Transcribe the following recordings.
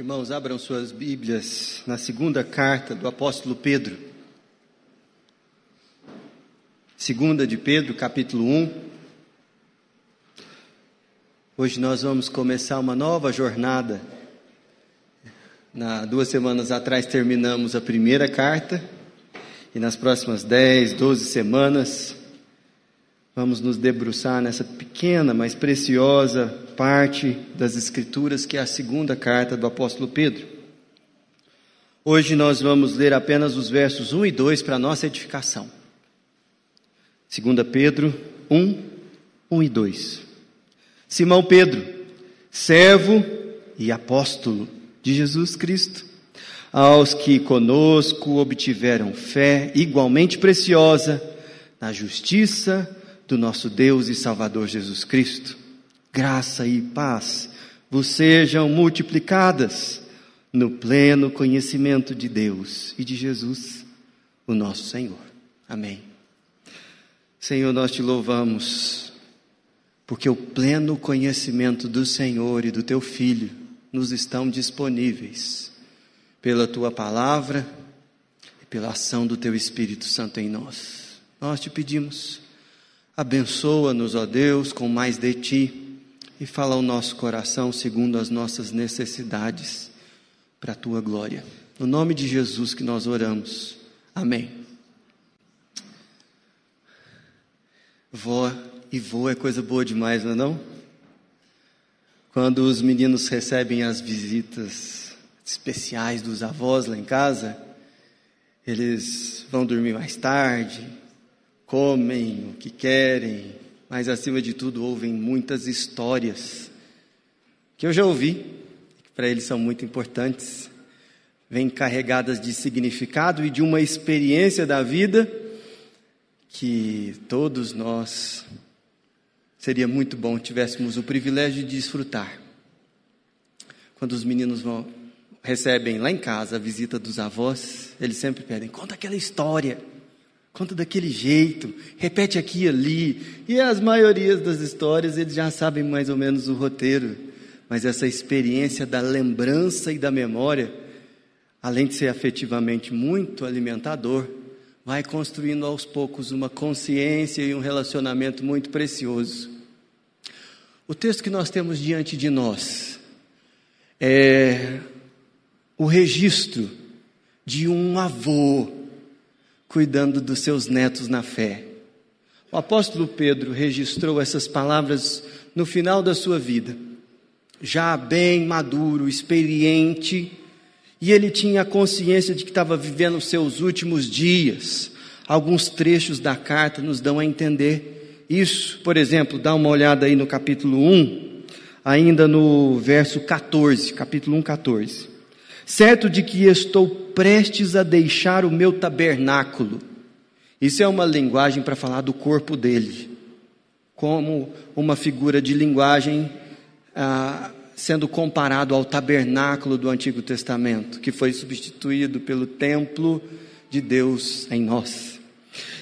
Irmãos, abram suas Bíblias na segunda carta do apóstolo Pedro. Segunda de Pedro, capítulo 1. Hoje nós vamos começar uma nova jornada. Na, duas semanas atrás terminamos a primeira carta e nas próximas 10, 12 semanas vamos nos debruçar nessa pequena, mas preciosa parte das Escrituras, que é a segunda carta do apóstolo Pedro. Hoje nós vamos ler apenas os versos 1 e 2 para nossa edificação. 2 Pedro 1, 1 e 2. Simão Pedro, servo e apóstolo de Jesus Cristo, aos que conosco obtiveram fé igualmente preciosa na justiça do nosso Deus e Salvador Jesus Cristo. Graça e paz vos sejam multiplicadas no pleno conhecimento de Deus e de Jesus, o nosso Senhor. Amém. Senhor, nós te louvamos, porque o pleno conhecimento do Senhor e do teu Filho nos estão disponíveis pela tua palavra e pela ação do teu Espírito Santo em nós. Nós te pedimos Abençoa-nos, ó Deus, com mais de ti e fala ao nosso coração segundo as nossas necessidades, para a tua glória. No nome de Jesus que nós oramos. Amém. Vó e vô é coisa boa demais, não é não? Quando os meninos recebem as visitas especiais dos avós lá em casa, eles vão dormir mais tarde, comem o que querem, mas acima de tudo ouvem muitas histórias que eu já ouvi, que para eles são muito importantes, vêm carregadas de significado e de uma experiência da vida que todos nós seria muito bom tivéssemos o privilégio de desfrutar. Quando os meninos vão recebem lá em casa a visita dos avós, eles sempre pedem: "Conta aquela história" conta daquele jeito, repete aqui e ali. E as maiorias das histórias eles já sabem mais ou menos o roteiro. Mas essa experiência da lembrança e da memória, além de ser afetivamente muito alimentador, vai construindo aos poucos uma consciência e um relacionamento muito precioso. O texto que nós temos diante de nós é o registro de um avô cuidando dos seus netos na fé. O apóstolo Pedro registrou essas palavras no final da sua vida, já bem maduro, experiente, e ele tinha a consciência de que estava vivendo os seus últimos dias. Alguns trechos da carta nos dão a entender isso. Por exemplo, dá uma olhada aí no capítulo 1, ainda no verso 14, capítulo 1, 14 certo de que estou prestes a deixar o meu tabernáculo. Isso é uma linguagem para falar do corpo dele, como uma figura de linguagem ah, sendo comparado ao tabernáculo do Antigo Testamento, que foi substituído pelo templo de Deus em nós.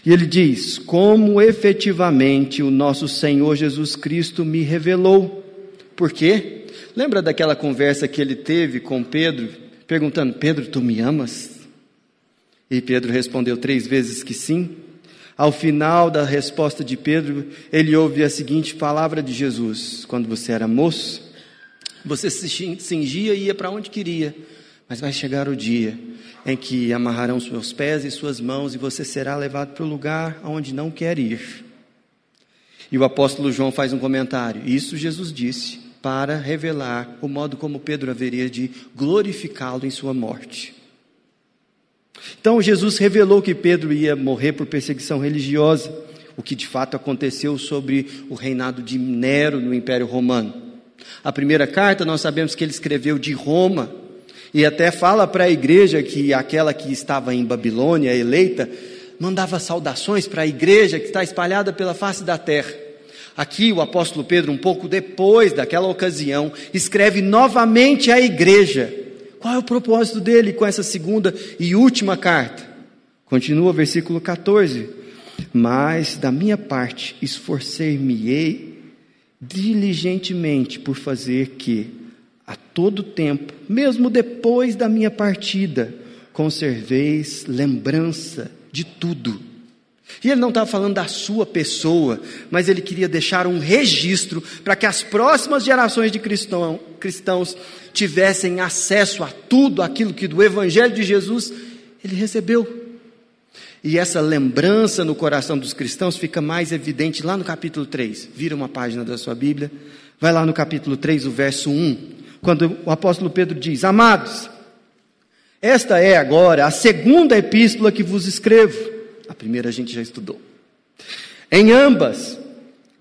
E ele diz: Como efetivamente o nosso Senhor Jesus Cristo me revelou. Por quê? Lembra daquela conversa que ele teve com Pedro perguntando: Pedro, tu me amas? E Pedro respondeu três vezes que sim. Ao final da resposta de Pedro, ele ouve a seguinte palavra de Jesus: Quando você era moço, você se cingia e ia para onde queria, mas vai chegar o dia em que amarrarão seus pés e suas mãos e você será levado para o lugar aonde não quer ir. E o apóstolo João faz um comentário: Isso Jesus disse para revelar o modo como Pedro haveria de glorificá-lo em sua morte. Então Jesus revelou que Pedro ia morrer por perseguição religiosa, o que de fato aconteceu sobre o reinado de Nero no Império Romano. A primeira carta nós sabemos que ele escreveu de Roma e até fala para a igreja que aquela que estava em Babilônia, eleita, mandava saudações para a igreja que está espalhada pela face da terra. Aqui o apóstolo Pedro, um pouco depois daquela ocasião, escreve novamente à igreja. Qual é o propósito dele com essa segunda e última carta? Continua o versículo 14. Mas da minha parte esforcei-me-ei diligentemente por fazer que, a todo tempo, mesmo depois da minha partida, conserveis lembrança de tudo. E ele não estava falando da sua pessoa, mas ele queria deixar um registro para que as próximas gerações de cristão, cristãos tivessem acesso a tudo aquilo que do Evangelho de Jesus ele recebeu. E essa lembrança no coração dos cristãos fica mais evidente lá no capítulo 3. Vira uma página da sua Bíblia, vai lá no capítulo 3, o verso 1, quando o apóstolo Pedro diz: Amados, esta é agora a segunda epístola que vos escrevo. A primeira a gente já estudou. Em ambas,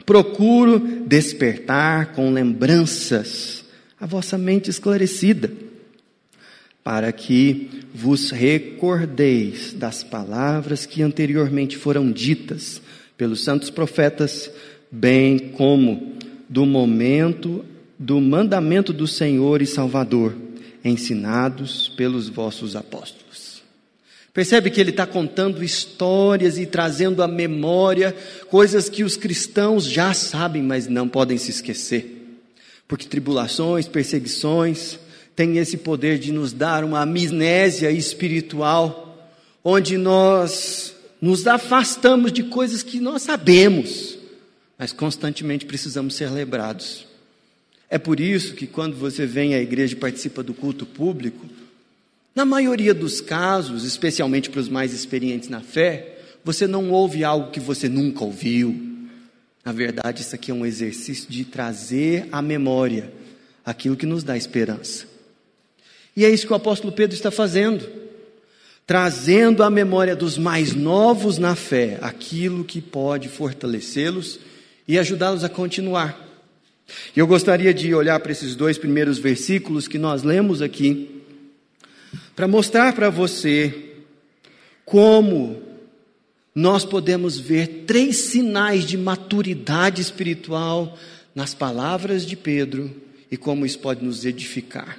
procuro despertar com lembranças a vossa mente esclarecida, para que vos recordeis das palavras que anteriormente foram ditas pelos santos profetas, bem como do momento do mandamento do Senhor e Salvador, ensinados pelos vossos apóstolos. Percebe que ele está contando histórias e trazendo à memória coisas que os cristãos já sabem, mas não podem se esquecer. Porque tribulações, perseguições, têm esse poder de nos dar uma amnésia espiritual, onde nós nos afastamos de coisas que nós sabemos, mas constantemente precisamos ser lembrados. É por isso que quando você vem à igreja e participa do culto público, na maioria dos casos, especialmente para os mais experientes na fé, você não ouve algo que você nunca ouviu. Na verdade, isso aqui é um exercício de trazer à memória aquilo que nos dá esperança. E é isso que o apóstolo Pedro está fazendo, trazendo à memória dos mais novos na fé aquilo que pode fortalecê-los e ajudá-los a continuar. Eu gostaria de olhar para esses dois primeiros versículos que nós lemos aqui, para mostrar para você como nós podemos ver três sinais de maturidade espiritual nas palavras de Pedro e como isso pode nos edificar.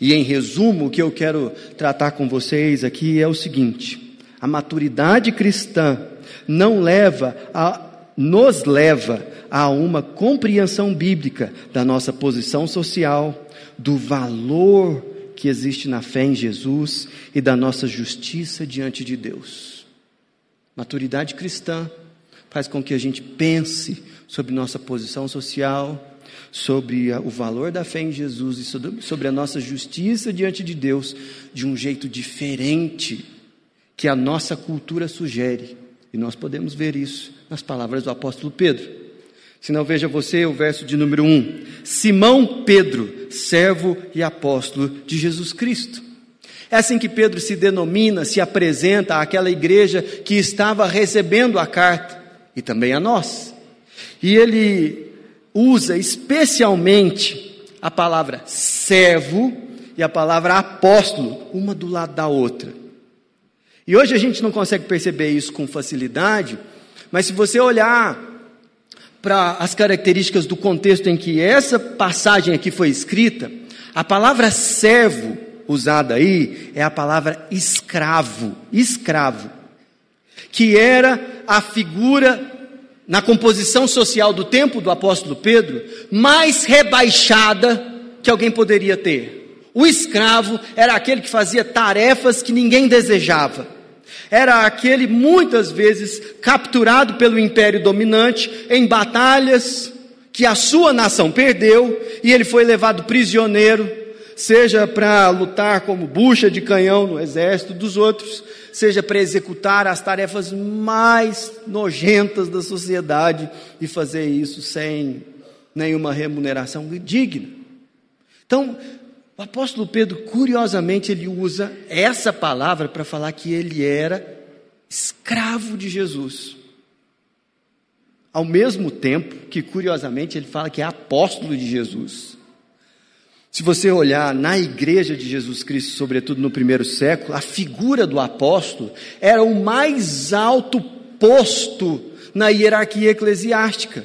E em resumo, o que eu quero tratar com vocês aqui é o seguinte: a maturidade cristã não leva a nos leva a uma compreensão bíblica da nossa posição social, do valor que existe na fé em Jesus e da nossa justiça diante de Deus. Maturidade cristã faz com que a gente pense sobre nossa posição social, sobre o valor da fé em Jesus e sobre a nossa justiça diante de Deus de um jeito diferente que a nossa cultura sugere. E nós podemos ver isso nas palavras do apóstolo Pedro. Se não, veja você o verso de número 1. Simão Pedro, servo e apóstolo de Jesus Cristo. É assim que Pedro se denomina, se apresenta àquela igreja que estava recebendo a carta e também a nós. E ele usa especialmente a palavra servo e a palavra apóstolo, uma do lado da outra. E hoje a gente não consegue perceber isso com facilidade, mas se você olhar para as características do contexto em que essa passagem aqui foi escrita, a palavra servo usada aí é a palavra escravo, escravo, que era a figura na composição social do tempo do apóstolo Pedro mais rebaixada que alguém poderia ter. O escravo era aquele que fazia tarefas que ninguém desejava era aquele muitas vezes capturado pelo império dominante em batalhas que a sua nação perdeu e ele foi levado prisioneiro, seja para lutar como bucha de canhão no exército dos outros, seja para executar as tarefas mais nojentas da sociedade e fazer isso sem nenhuma remuneração digna. Então, o apóstolo Pedro, curiosamente, ele usa essa palavra para falar que ele era escravo de Jesus. Ao mesmo tempo que, curiosamente, ele fala que é apóstolo de Jesus. Se você olhar na igreja de Jesus Cristo, sobretudo no primeiro século, a figura do apóstolo era o mais alto posto na hierarquia eclesiástica.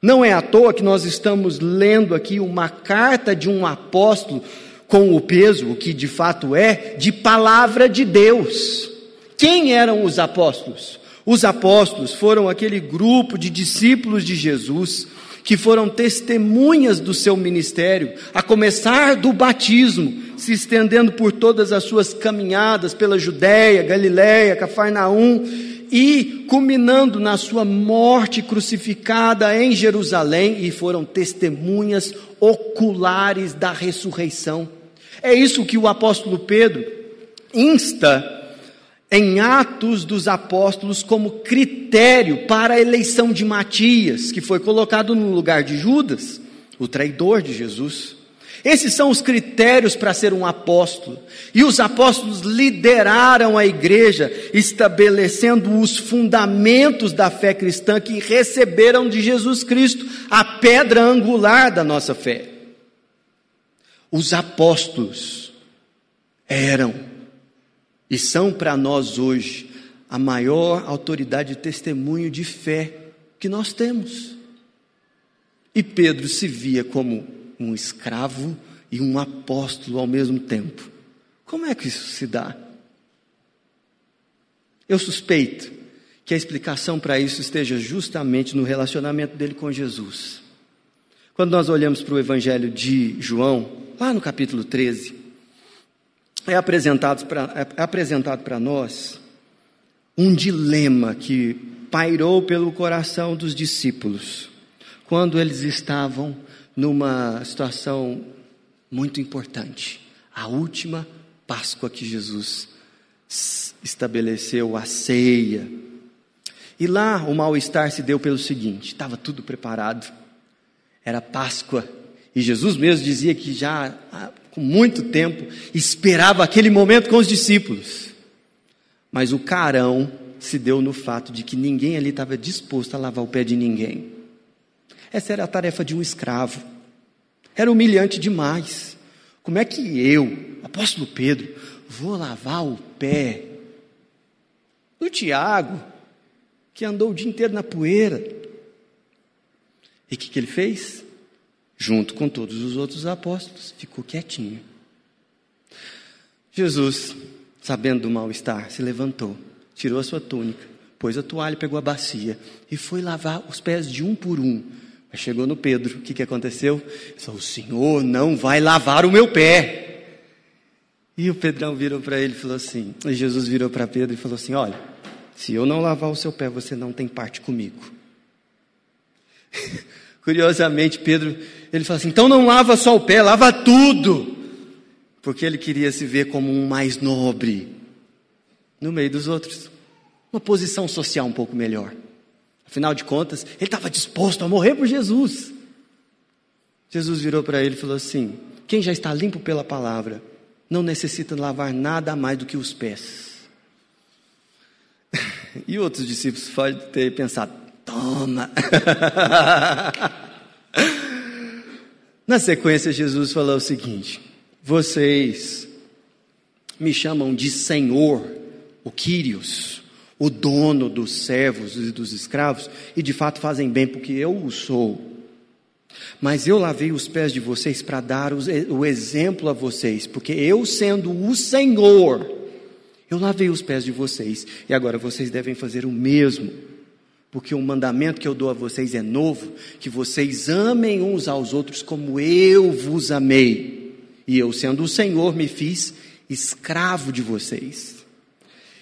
Não é à toa que nós estamos lendo aqui uma carta de um apóstolo com o peso, o que de fato é, de palavra de Deus. Quem eram os apóstolos? Os apóstolos foram aquele grupo de discípulos de Jesus que foram testemunhas do seu ministério, a começar do batismo, se estendendo por todas as suas caminhadas pela Judéia, Galiléia, Cafarnaum e culminando na sua morte crucificada em Jerusalém e foram testemunhas oculares da ressurreição. É isso que o apóstolo Pedro insta em Atos dos Apóstolos como critério para a eleição de Matias, que foi colocado no lugar de Judas, o traidor de Jesus. Esses são os critérios para ser um apóstolo. E os apóstolos lideraram a igreja, estabelecendo os fundamentos da fé cristã que receberam de Jesus Cristo, a pedra angular da nossa fé. Os apóstolos eram e são para nós hoje a maior autoridade de testemunho de fé que nós temos. E Pedro se via como um escravo e um apóstolo ao mesmo tempo. Como é que isso se dá? Eu suspeito que a explicação para isso esteja justamente no relacionamento dele com Jesus. Quando nós olhamos para o Evangelho de João, lá no capítulo 13, é apresentado para é apresentado para nós um dilema que pairou pelo coração dos discípulos quando eles estavam numa situação muito importante, a última Páscoa que Jesus estabeleceu, a ceia. E lá o mal-estar se deu pelo seguinte: estava tudo preparado, era Páscoa, e Jesus mesmo dizia que já com muito tempo, esperava aquele momento com os discípulos. Mas o carão se deu no fato de que ninguém ali estava disposto a lavar o pé de ninguém. Essa era a tarefa de um escravo. Era humilhante demais. Como é que eu, apóstolo Pedro, vou lavar o pé do Tiago, que andou o dia inteiro na poeira? E o que, que ele fez? junto com todos os outros apóstolos, ficou quietinho. Jesus, sabendo do mal-estar, se levantou, tirou a sua túnica, pôs a toalha, pegou a bacia e foi lavar os pés de um por um. Mas chegou no Pedro, o que, que aconteceu? Ele falou, o Senhor não vai lavar o meu pé. E o Pedrão virou para ele e falou assim, e Jesus virou para Pedro e falou assim, olha, se eu não lavar o seu pé, você não tem parte comigo. Curiosamente, Pedro, ele fala assim: então não lava só o pé, lava tudo. Porque ele queria se ver como um mais nobre no meio dos outros. Uma posição social um pouco melhor. Afinal de contas, ele estava disposto a morrer por Jesus. Jesus virou para ele e falou assim: Quem já está limpo pela palavra, não necessita lavar nada mais do que os pés. e outros discípulos podem ter pensado: Toma! Na sequência, Jesus falou o seguinte: Vocês me chamam de Senhor, o Quírios, o dono dos servos e dos escravos, e de fato fazem bem porque eu o sou. Mas eu lavei os pés de vocês para dar o exemplo a vocês, porque eu sendo o Senhor, eu lavei os pés de vocês, e agora vocês devem fazer o mesmo porque o mandamento que eu dou a vocês é novo, que vocês amem uns aos outros como eu vos amei. E eu, sendo o Senhor, me fiz escravo de vocês.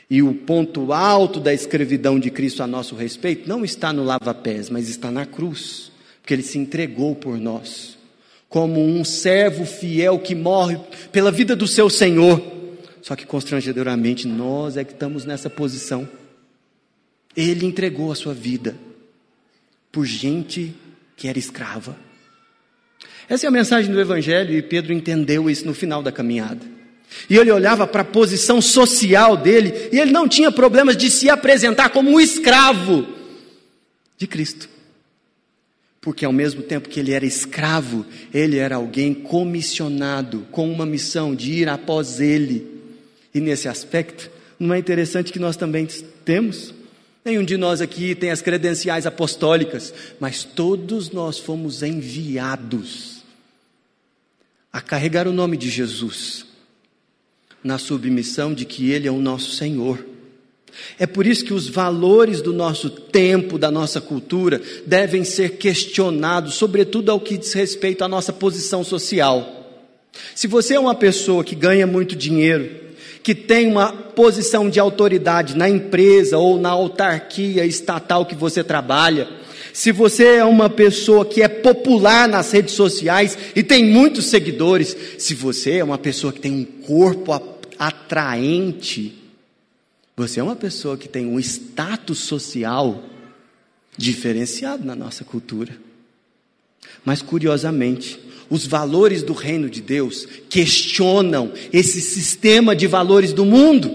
E o ponto alto da escravidão de Cristo a nosso respeito não está no lava-pés, mas está na cruz, porque ele se entregou por nós, como um servo fiel que morre pela vida do seu Senhor. Só que constrangedoramente nós é que estamos nessa posição. Ele entregou a sua vida por gente que era escrava. Essa é a mensagem do Evangelho e Pedro entendeu isso no final da caminhada. E ele olhava para a posição social dele e ele não tinha problemas de se apresentar como um escravo de Cristo. Porque ao mesmo tempo que ele era escravo, ele era alguém comissionado com uma missão de ir após ele. E nesse aspecto, não é interessante que nós também temos Nenhum de nós aqui tem as credenciais apostólicas, mas todos nós fomos enviados a carregar o nome de Jesus, na submissão de que Ele é o nosso Senhor. É por isso que os valores do nosso tempo, da nossa cultura, devem ser questionados, sobretudo ao que diz respeito à nossa posição social. Se você é uma pessoa que ganha muito dinheiro, que tem uma posição de autoridade na empresa ou na autarquia estatal que você trabalha, se você é uma pessoa que é popular nas redes sociais e tem muitos seguidores, se você é uma pessoa que tem um corpo atraente, você é uma pessoa que tem um status social diferenciado na nossa cultura. Mas curiosamente, os valores do reino de Deus questionam esse sistema de valores do mundo.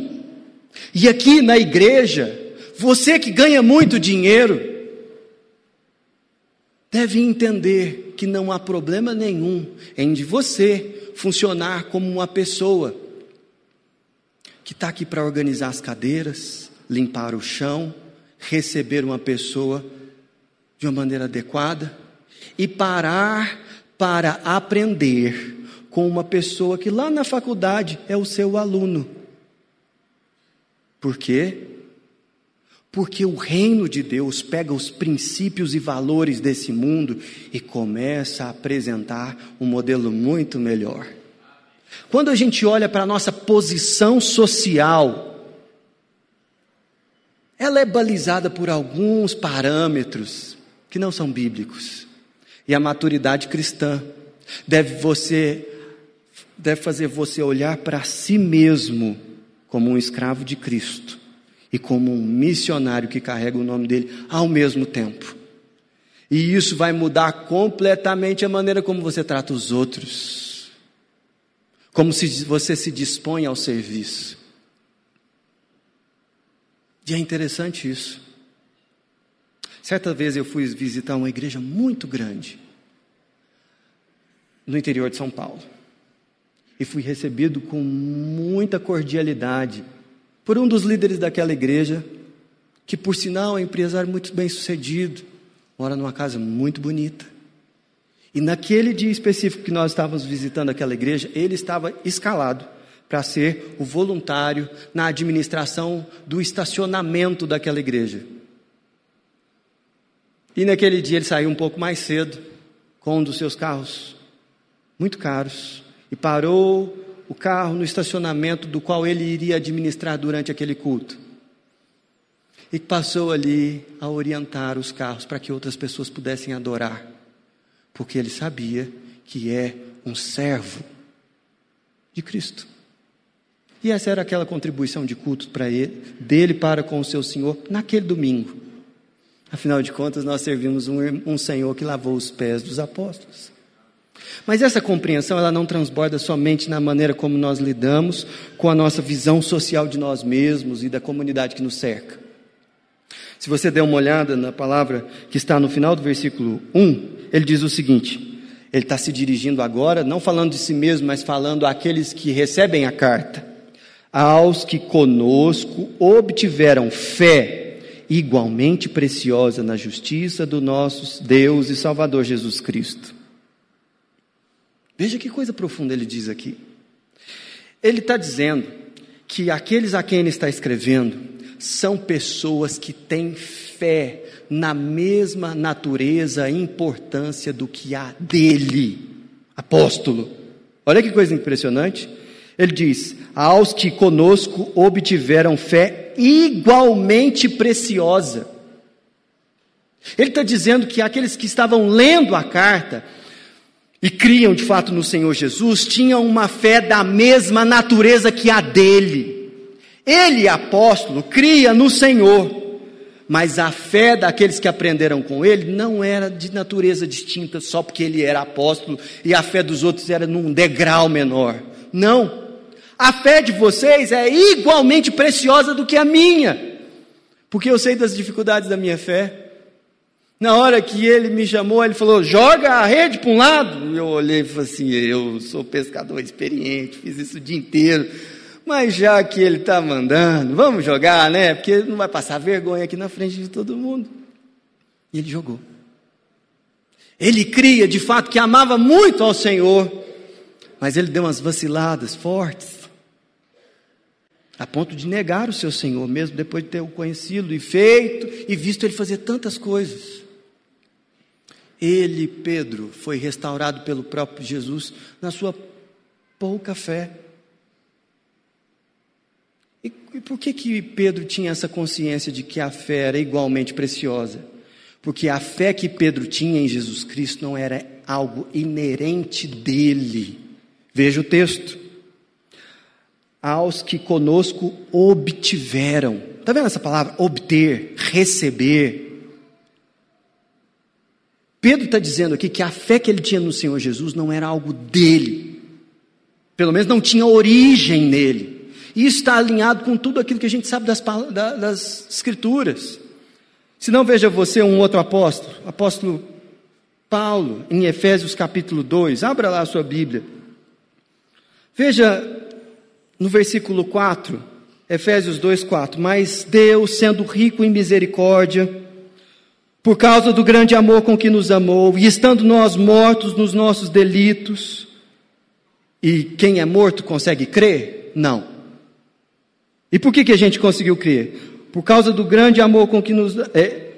E aqui na igreja, você que ganha muito dinheiro, deve entender que não há problema nenhum em de você funcionar como uma pessoa que está aqui para organizar as cadeiras, limpar o chão, receber uma pessoa de uma maneira adequada e parar para aprender com uma pessoa que lá na faculdade é o seu aluno. Por quê? Porque o reino de Deus pega os princípios e valores desse mundo e começa a apresentar um modelo muito melhor. Quando a gente olha para a nossa posição social, ela é balizada por alguns parâmetros que não são bíblicos. E a maturidade cristã deve você deve fazer você olhar para si mesmo como um escravo de Cristo e como um missionário que carrega o nome dele ao mesmo tempo. E isso vai mudar completamente a maneira como você trata os outros como se você se dispõe ao serviço. E é interessante isso. Certa vez eu fui visitar uma igreja muito grande no interior de São Paulo. E fui recebido com muita cordialidade por um dos líderes daquela igreja, que por sinal é um empresário muito bem sucedido, mora numa casa muito bonita. E naquele dia específico que nós estávamos visitando aquela igreja, ele estava escalado para ser o voluntário na administração do estacionamento daquela igreja. E naquele dia ele saiu um pouco mais cedo com um dos seus carros muito caros e parou o carro no estacionamento do qual ele iria administrar durante aquele culto. E passou ali a orientar os carros para que outras pessoas pudessem adorar porque ele sabia que é um servo de Cristo. E essa era aquela contribuição de culto para ele, dele para com o seu Senhor naquele domingo. Afinal de contas, nós servimos um, um Senhor que lavou os pés dos apóstolos. Mas essa compreensão ela não transborda somente na maneira como nós lidamos com a nossa visão social de nós mesmos e da comunidade que nos cerca. Se você der uma olhada na palavra que está no final do versículo 1, ele diz o seguinte: ele está se dirigindo agora, não falando de si mesmo, mas falando àqueles que recebem a carta, aos que conosco obtiveram fé igualmente preciosa na justiça do nosso Deus e Salvador Jesus Cristo. Veja que coisa profunda ele diz aqui. Ele está dizendo que aqueles a quem ele está escrevendo são pessoas que têm fé na mesma natureza e importância do que a dele, apóstolo. Olha que coisa impressionante. Ele diz: aos que conosco obtiveram fé igualmente preciosa. Ele está dizendo que aqueles que estavam lendo a carta e criam de fato no Senhor Jesus tinham uma fé da mesma natureza que a dele. Ele, apóstolo, cria no Senhor, mas a fé daqueles que aprenderam com ele não era de natureza distinta só porque ele era apóstolo e a fé dos outros era num degrau menor. Não. A fé de vocês é igualmente preciosa do que a minha, porque eu sei das dificuldades da minha fé. Na hora que ele me chamou, ele falou: joga a rede para um lado. Eu olhei e falei assim: eu sou pescador experiente, fiz isso o dia inteiro. Mas já que ele está mandando, vamos jogar, né? Porque não vai passar vergonha aqui na frente de todo mundo. E ele jogou. Ele cria, de fato, que amava muito ao Senhor, mas ele deu umas vaciladas fortes. a ponto de negar o seu Senhor, mesmo depois de ter o conhecido e feito e visto ele fazer tantas coisas. Ele, Pedro, foi restaurado pelo próprio Jesus na sua pouca fé. E, e por que, que Pedro tinha essa consciência de que a fé era igualmente preciosa? Porque a fé que Pedro tinha em Jesus Cristo não era algo inerente dele. Veja o texto. Aos que conosco obtiveram. Está vendo essa palavra? Obter, receber. Pedro está dizendo aqui que a fé que ele tinha no Senhor Jesus não era algo dele, pelo menos não tinha origem nele. E está alinhado com tudo aquilo que a gente sabe das, das Escrituras. Se não, veja você um outro apóstolo, apóstolo Paulo, em Efésios capítulo 2, abra lá a sua Bíblia. Veja no versículo 4, Efésios 2, 4. Mas Deus, sendo rico em misericórdia, por causa do grande amor com que nos amou, e estando nós mortos nos nossos delitos, e quem é morto consegue crer? Não. E por que, que a gente conseguiu crer? Por causa do grande amor com que nos. É,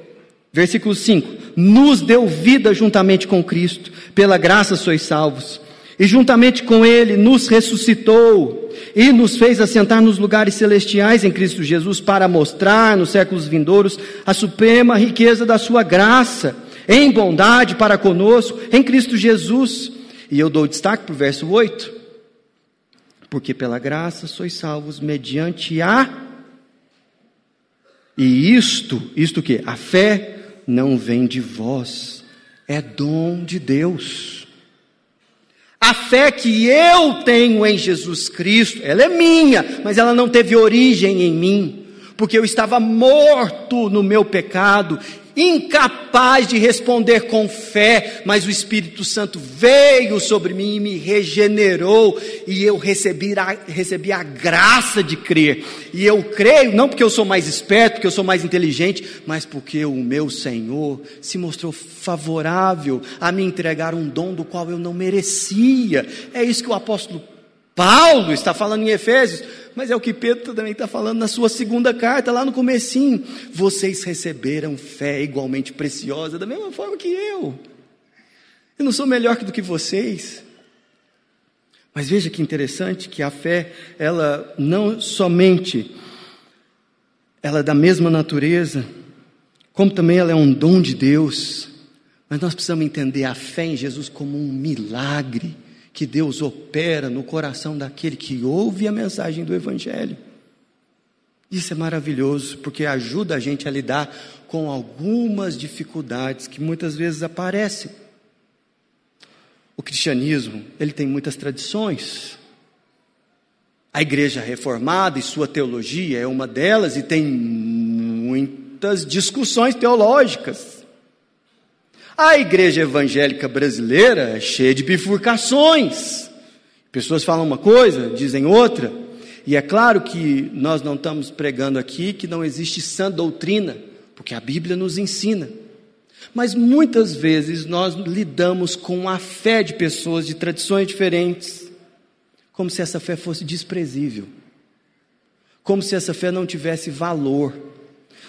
versículo 5: Nos deu vida juntamente com Cristo, pela graça sois salvos e juntamente com Ele nos ressuscitou e nos fez assentar nos lugares celestiais em Cristo Jesus para mostrar nos séculos vindouros a suprema riqueza da Sua graça em bondade para conosco em Cristo Jesus. E eu dou destaque para o verso 8. Porque pela graça sois salvos mediante a. E isto, isto que? A fé não vem de vós, é dom de Deus a fé que eu tenho em Jesus Cristo, ela é minha, mas ela não teve origem em mim, porque eu estava morto no meu pecado incapaz de responder com fé, mas o Espírito Santo veio sobre mim e me regenerou, e eu recebi a, recebi a graça de crer. E eu creio, não porque eu sou mais esperto, porque eu sou mais inteligente, mas porque o meu Senhor se mostrou favorável a me entregar um dom do qual eu não merecia. É isso que o apóstolo Paulo está falando em Efésios mas é o que Pedro também está falando na sua segunda carta, lá no comecinho. Vocês receberam fé igualmente preciosa, da mesma forma que eu. Eu não sou melhor do que vocês. Mas veja que interessante que a fé, ela não somente ela é da mesma natureza, como também ela é um dom de Deus. Mas nós precisamos entender a fé em Jesus como um milagre que Deus opera no coração daquele que ouve a mensagem do Evangelho. Isso é maravilhoso, porque ajuda a gente a lidar com algumas dificuldades que muitas vezes aparecem. O cristianismo, ele tem muitas tradições. A igreja reformada e sua teologia é uma delas e tem muitas discussões teológicas. A igreja evangélica brasileira é cheia de bifurcações. Pessoas falam uma coisa, dizem outra. E é claro que nós não estamos pregando aqui que não existe sã doutrina, porque a Bíblia nos ensina. Mas muitas vezes nós lidamos com a fé de pessoas de tradições diferentes, como se essa fé fosse desprezível, como se essa fé não tivesse valor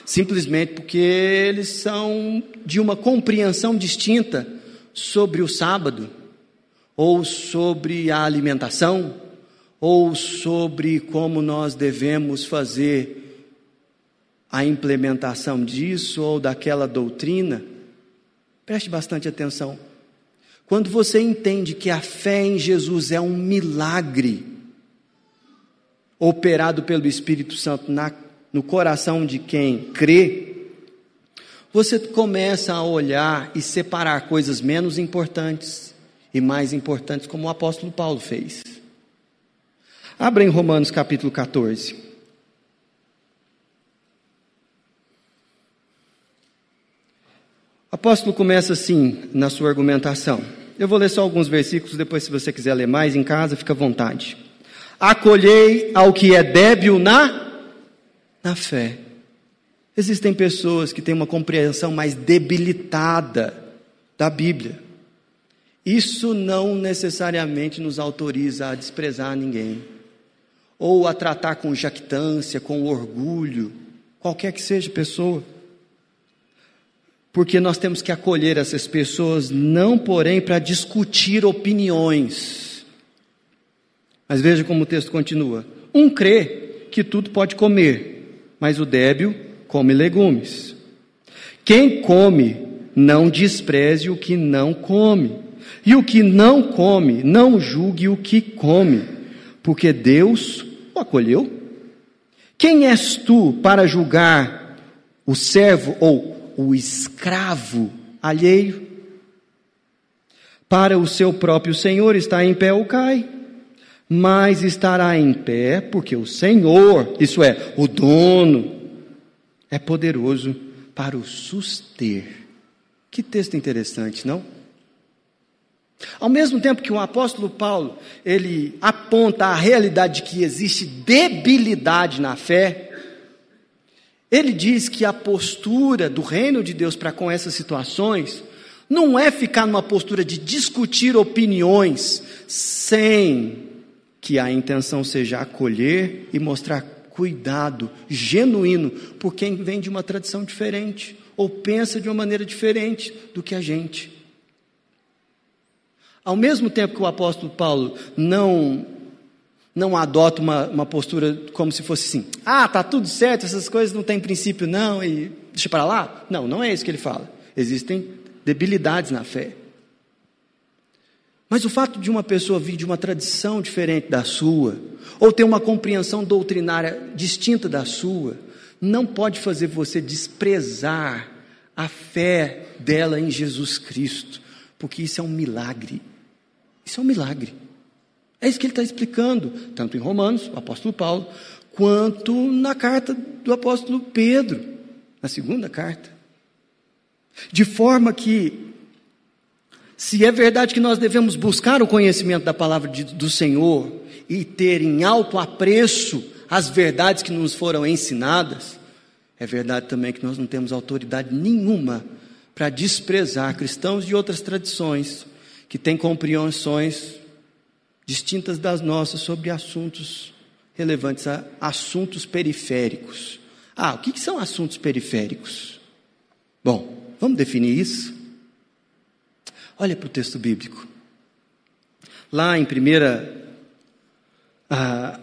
simplesmente porque eles são de uma compreensão distinta sobre o sábado, ou sobre a alimentação, ou sobre como nós devemos fazer a implementação disso ou daquela doutrina. Preste bastante atenção. Quando você entende que a fé em Jesus é um milagre operado pelo Espírito Santo na no coração de quem crê, você começa a olhar e separar coisas menos importantes e mais importantes, como o apóstolo Paulo fez. Abra em Romanos capítulo 14. O apóstolo começa assim na sua argumentação. Eu vou ler só alguns versículos, depois, se você quiser ler mais em casa, fica à vontade. Acolhei ao que é débil na na fé. Existem pessoas que têm uma compreensão mais debilitada da Bíblia. Isso não necessariamente nos autoriza a desprezar ninguém ou a tratar com jactância, com orgulho, qualquer que seja a pessoa. Porque nós temos que acolher essas pessoas, não porém para discutir opiniões. Mas veja como o texto continua. Um crê que tudo pode comer, mas o débil come legumes. Quem come, não despreze o que não come. E o que não come, não julgue o que come, porque Deus o acolheu. Quem és tu para julgar o servo ou o escravo alheio? Para o seu próprio Senhor está em pé ou cai, mas estará em pé porque o Senhor, isso é, o dono, é poderoso para o suster. Que texto interessante, não? Ao mesmo tempo que o apóstolo Paulo, ele aponta a realidade de que existe debilidade na fé, ele diz que a postura do reino de Deus para com essas situações não é ficar numa postura de discutir opiniões sem que a intenção seja acolher e mostrar cuidado genuíno por quem vem de uma tradição diferente ou pensa de uma maneira diferente do que a gente. Ao mesmo tempo que o apóstolo Paulo não não adota uma, uma postura como se fosse assim, ah, tá tudo certo, essas coisas não têm princípio não, e deixa para lá. Não, não é isso que ele fala. Existem debilidades na fé. Mas o fato de uma pessoa vir de uma tradição diferente da sua, ou ter uma compreensão doutrinária distinta da sua, não pode fazer você desprezar a fé dela em Jesus Cristo, porque isso é um milagre. Isso é um milagre. É isso que ele está explicando, tanto em Romanos, o apóstolo Paulo, quanto na carta do apóstolo Pedro, na segunda carta. De forma que, se é verdade que nós devemos buscar o conhecimento da palavra de, do Senhor e ter em alto apreço as verdades que nos foram ensinadas, é verdade também que nós não temos autoridade nenhuma para desprezar cristãos de outras tradições que têm compreensões distintas das nossas sobre assuntos relevantes a assuntos periféricos. Ah, o que, são assuntos periféricos? Bom, vamos definir isso? Olha para o texto bíblico. Lá em primeira, a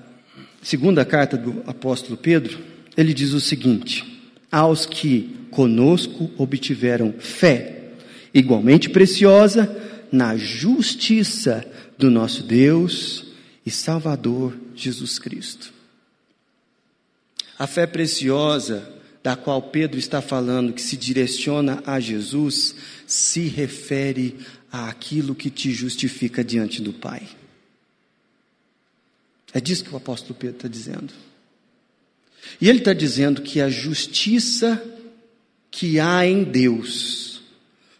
segunda carta do apóstolo Pedro, ele diz o seguinte: aos que conosco obtiveram fé, igualmente preciosa, na justiça do nosso Deus e Salvador Jesus Cristo. A fé preciosa da qual Pedro está falando, que se direciona a Jesus, se refere àquilo que te justifica diante do Pai. É disso que o apóstolo Pedro está dizendo. E ele está dizendo que a justiça que há em Deus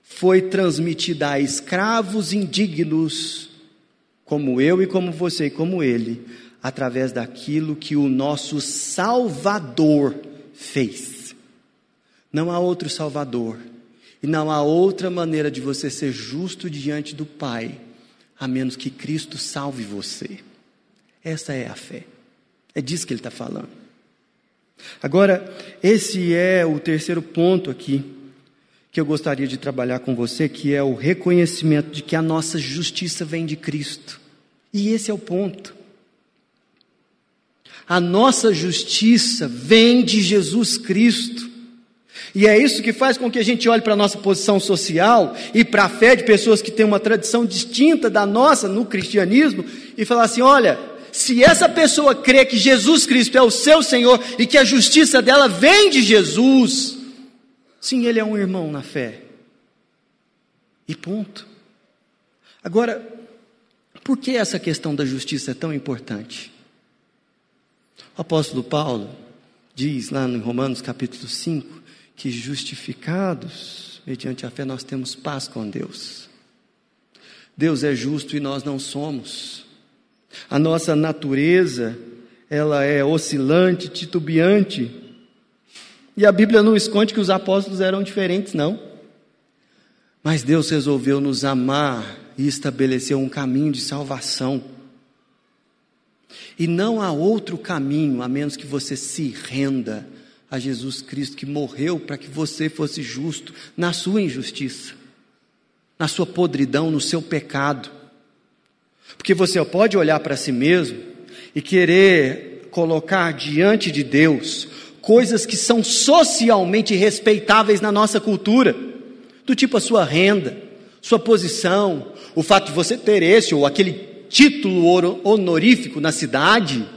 foi transmitida a escravos indignos, como eu e como você e como ele, através daquilo que o nosso Salvador fez. Não há outro Salvador. E não há outra maneira de você ser justo diante do Pai, a menos que Cristo salve você. Essa é a fé. É disso que ele está falando. Agora, esse é o terceiro ponto aqui que eu gostaria de trabalhar com você, que é o reconhecimento de que a nossa justiça vem de Cristo. E esse é o ponto. A nossa justiça vem de Jesus Cristo. E é isso que faz com que a gente olhe para a nossa posição social e para a fé de pessoas que têm uma tradição distinta da nossa no cristianismo e falar assim: olha, se essa pessoa crê que Jesus Cristo é o seu Senhor e que a justiça dela vem de Jesus, sim, ele é um irmão na fé. E ponto. Agora, por que essa questão da justiça é tão importante? O apóstolo Paulo diz lá em Romanos capítulo 5 que justificados mediante a fé nós temos paz com Deus. Deus é justo e nós não somos. A nossa natureza, ela é oscilante, titubeante. E a Bíblia não esconde que os apóstolos eram diferentes, não. Mas Deus resolveu nos amar e estabeleceu um caminho de salvação. E não há outro caminho a menos que você se renda a Jesus Cristo que morreu para que você fosse justo na sua injustiça, na sua podridão, no seu pecado. Porque você pode olhar para si mesmo e querer colocar diante de Deus coisas que são socialmente respeitáveis na nossa cultura, do tipo a sua renda, sua posição, o fato de você ter esse ou aquele título honorífico na cidade,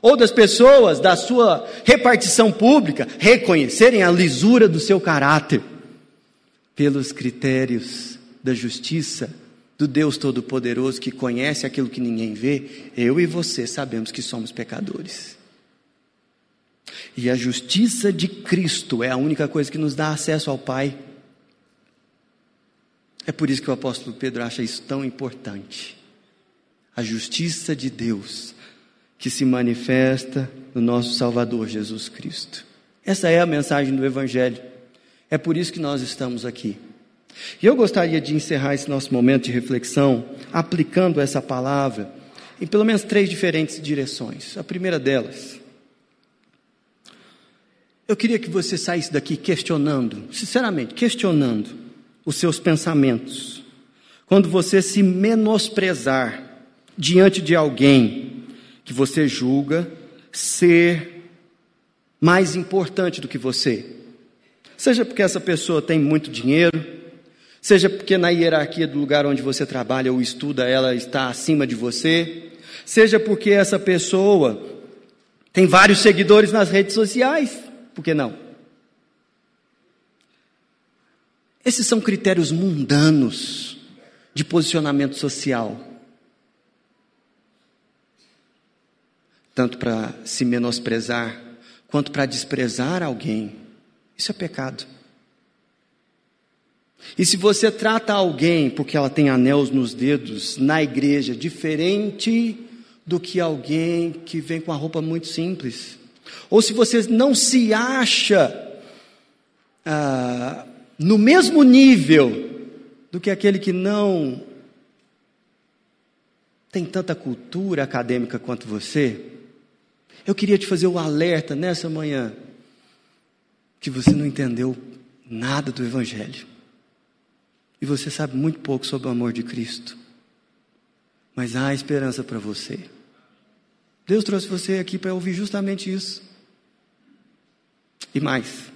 ou das pessoas da sua repartição pública reconhecerem a lisura do seu caráter pelos critérios da justiça do Deus Todo-Poderoso que conhece aquilo que ninguém vê, eu e você sabemos que somos pecadores. E a justiça de Cristo é a única coisa que nos dá acesso ao Pai. É por isso que o apóstolo Pedro acha isso tão importante. A justiça de Deus que se manifesta no nosso Salvador Jesus Cristo. Essa é a mensagem do Evangelho. É por isso que nós estamos aqui. E eu gostaria de encerrar esse nosso momento de reflexão aplicando essa palavra em pelo menos três diferentes direções. A primeira delas, eu queria que você saísse daqui questionando, sinceramente, questionando os seus pensamentos. Quando você se menosprezar diante de alguém que você julga ser mais importante do que você, seja porque essa pessoa tem muito dinheiro, seja porque na hierarquia do lugar onde você trabalha ou estuda ela está acima de você, seja porque essa pessoa tem vários seguidores nas redes sociais, por que não? Esses são critérios mundanos de posicionamento social. Tanto para se menosprezar, quanto para desprezar alguém. Isso é pecado. E se você trata alguém porque ela tem anéis nos dedos na igreja diferente do que alguém que vem com a roupa muito simples, ou se você não se acha ah, no mesmo nível do que aquele que não tem tanta cultura acadêmica quanto você, eu queria te fazer o alerta nessa manhã que você não entendeu nada do Evangelho. E você sabe muito pouco sobre o amor de Cristo. Mas há esperança para você. Deus trouxe você aqui para ouvir justamente isso. E mais.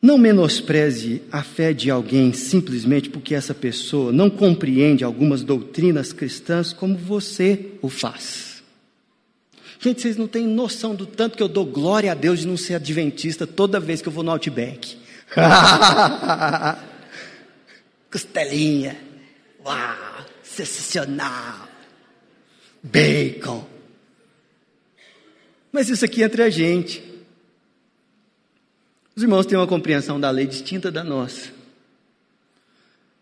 Não menospreze a fé de alguém simplesmente porque essa pessoa não compreende algumas doutrinas cristãs como você o faz. Gente, vocês não têm noção do tanto que eu dou glória a Deus de não ser adventista toda vez que eu vou no Outback. Costelinha. Uau, sensacional. Bacon. Mas isso aqui é entre a gente. Os irmãos têm uma compreensão da lei distinta da nossa.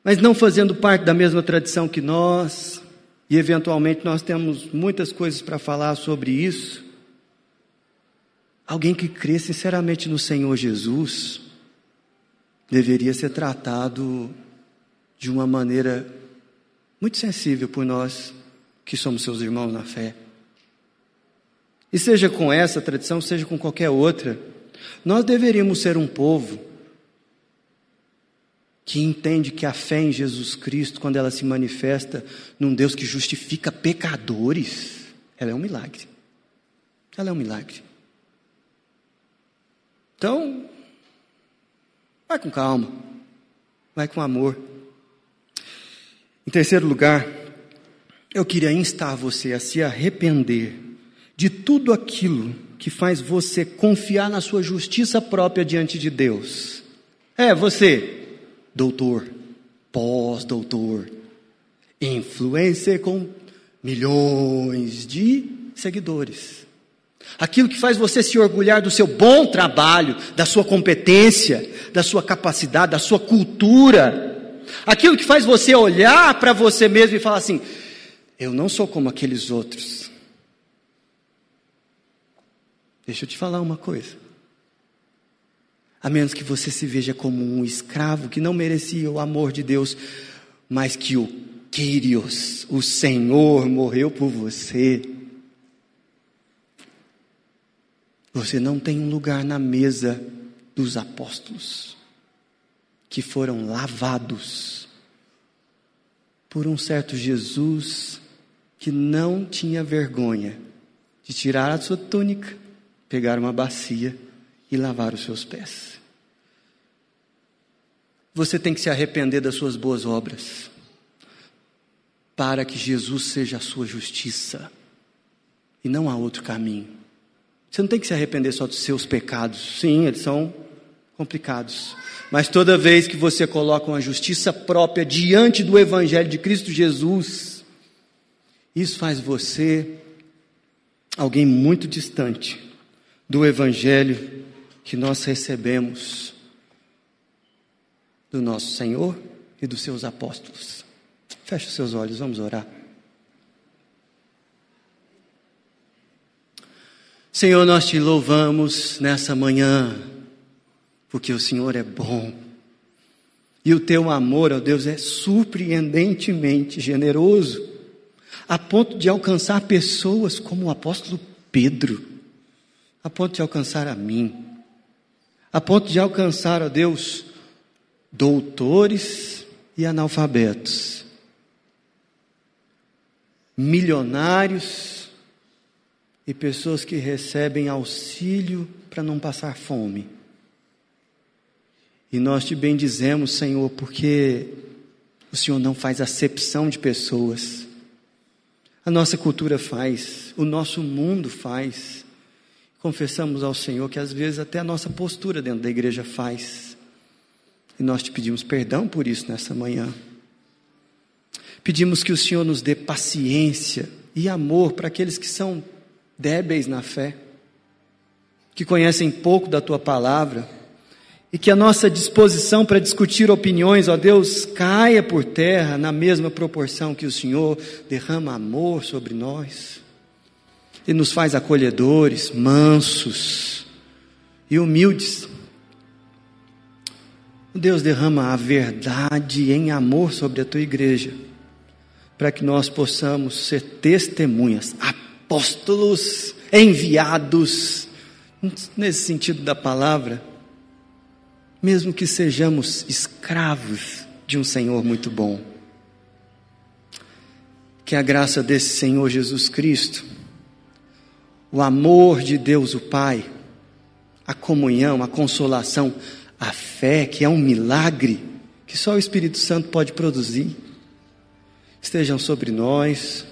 Mas não fazendo parte da mesma tradição que nós, e eventualmente nós temos muitas coisas para falar sobre isso. Alguém que crê sinceramente no Senhor Jesus, deveria ser tratado de uma maneira muito sensível por nós que somos seus irmãos na fé. E seja com essa tradição, seja com qualquer outra, nós deveríamos ser um povo que entende que a fé em Jesus Cristo, quando ela se manifesta num Deus que justifica pecadores, ela é um milagre. Ela é um milagre. Então, Vai com calma. Vai com amor. Em terceiro lugar, eu queria instar você a se arrepender de tudo aquilo que faz você confiar na sua justiça própria diante de Deus. É, você, doutor, pós-doutor, influencer com milhões de seguidores. Aquilo que faz você se orgulhar do seu bom trabalho, da sua competência, da sua capacidade, da sua cultura. Aquilo que faz você olhar para você mesmo e falar assim: eu não sou como aqueles outros. Deixa eu te falar uma coisa. A menos que você se veja como um escravo que não merecia o amor de Deus, mas que o Quírios, o Senhor morreu por você. Você não tem um lugar na mesa dos apóstolos que foram lavados por um certo Jesus que não tinha vergonha de tirar a sua túnica, pegar uma bacia e lavar os seus pés. Você tem que se arrepender das suas boas obras, para que Jesus seja a sua justiça, e não há outro caminho. Você não tem que se arrepender só dos seus pecados, sim, eles são complicados. Mas toda vez que você coloca uma justiça própria diante do Evangelho de Cristo Jesus, isso faz você alguém muito distante do Evangelho que nós recebemos do nosso Senhor e dos seus apóstolos. Feche os seus olhos, vamos orar. Senhor, nós te louvamos nessa manhã porque o Senhor é bom. E o teu amor, ó Deus, é surpreendentemente generoso, a ponto de alcançar pessoas como o apóstolo Pedro, a ponto de alcançar a mim, a ponto de alcançar, ó Deus, doutores e analfabetos, milionários e pessoas que recebem auxílio para não passar fome. E nós te bendizemos, Senhor, porque o Senhor não faz acepção de pessoas. A nossa cultura faz, o nosso mundo faz. Confessamos ao Senhor que às vezes até a nossa postura dentro da igreja faz. E nós te pedimos perdão por isso nessa manhã. Pedimos que o Senhor nos dê paciência e amor para aqueles que são débeis na fé, que conhecem pouco da tua palavra e que a nossa disposição para discutir opiniões, ó Deus, caia por terra na mesma proporção que o Senhor derrama amor sobre nós e nos faz acolhedores, mansos e humildes. Deus derrama a verdade em amor sobre a tua igreja, para que nós possamos ser testemunhas, apóstolos enviados, nesse sentido da palavra mesmo que sejamos escravos de um Senhor muito bom. Que a graça desse Senhor Jesus Cristo, o amor de Deus o Pai, a comunhão, a consolação, a fé, que é um milagre que só o Espírito Santo pode produzir, estejam sobre nós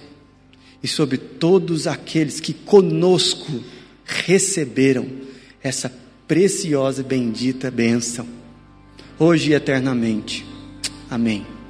e sobre todos aqueles que conosco receberam essa preciosa e bendita bênção, hoje e eternamente. Amém.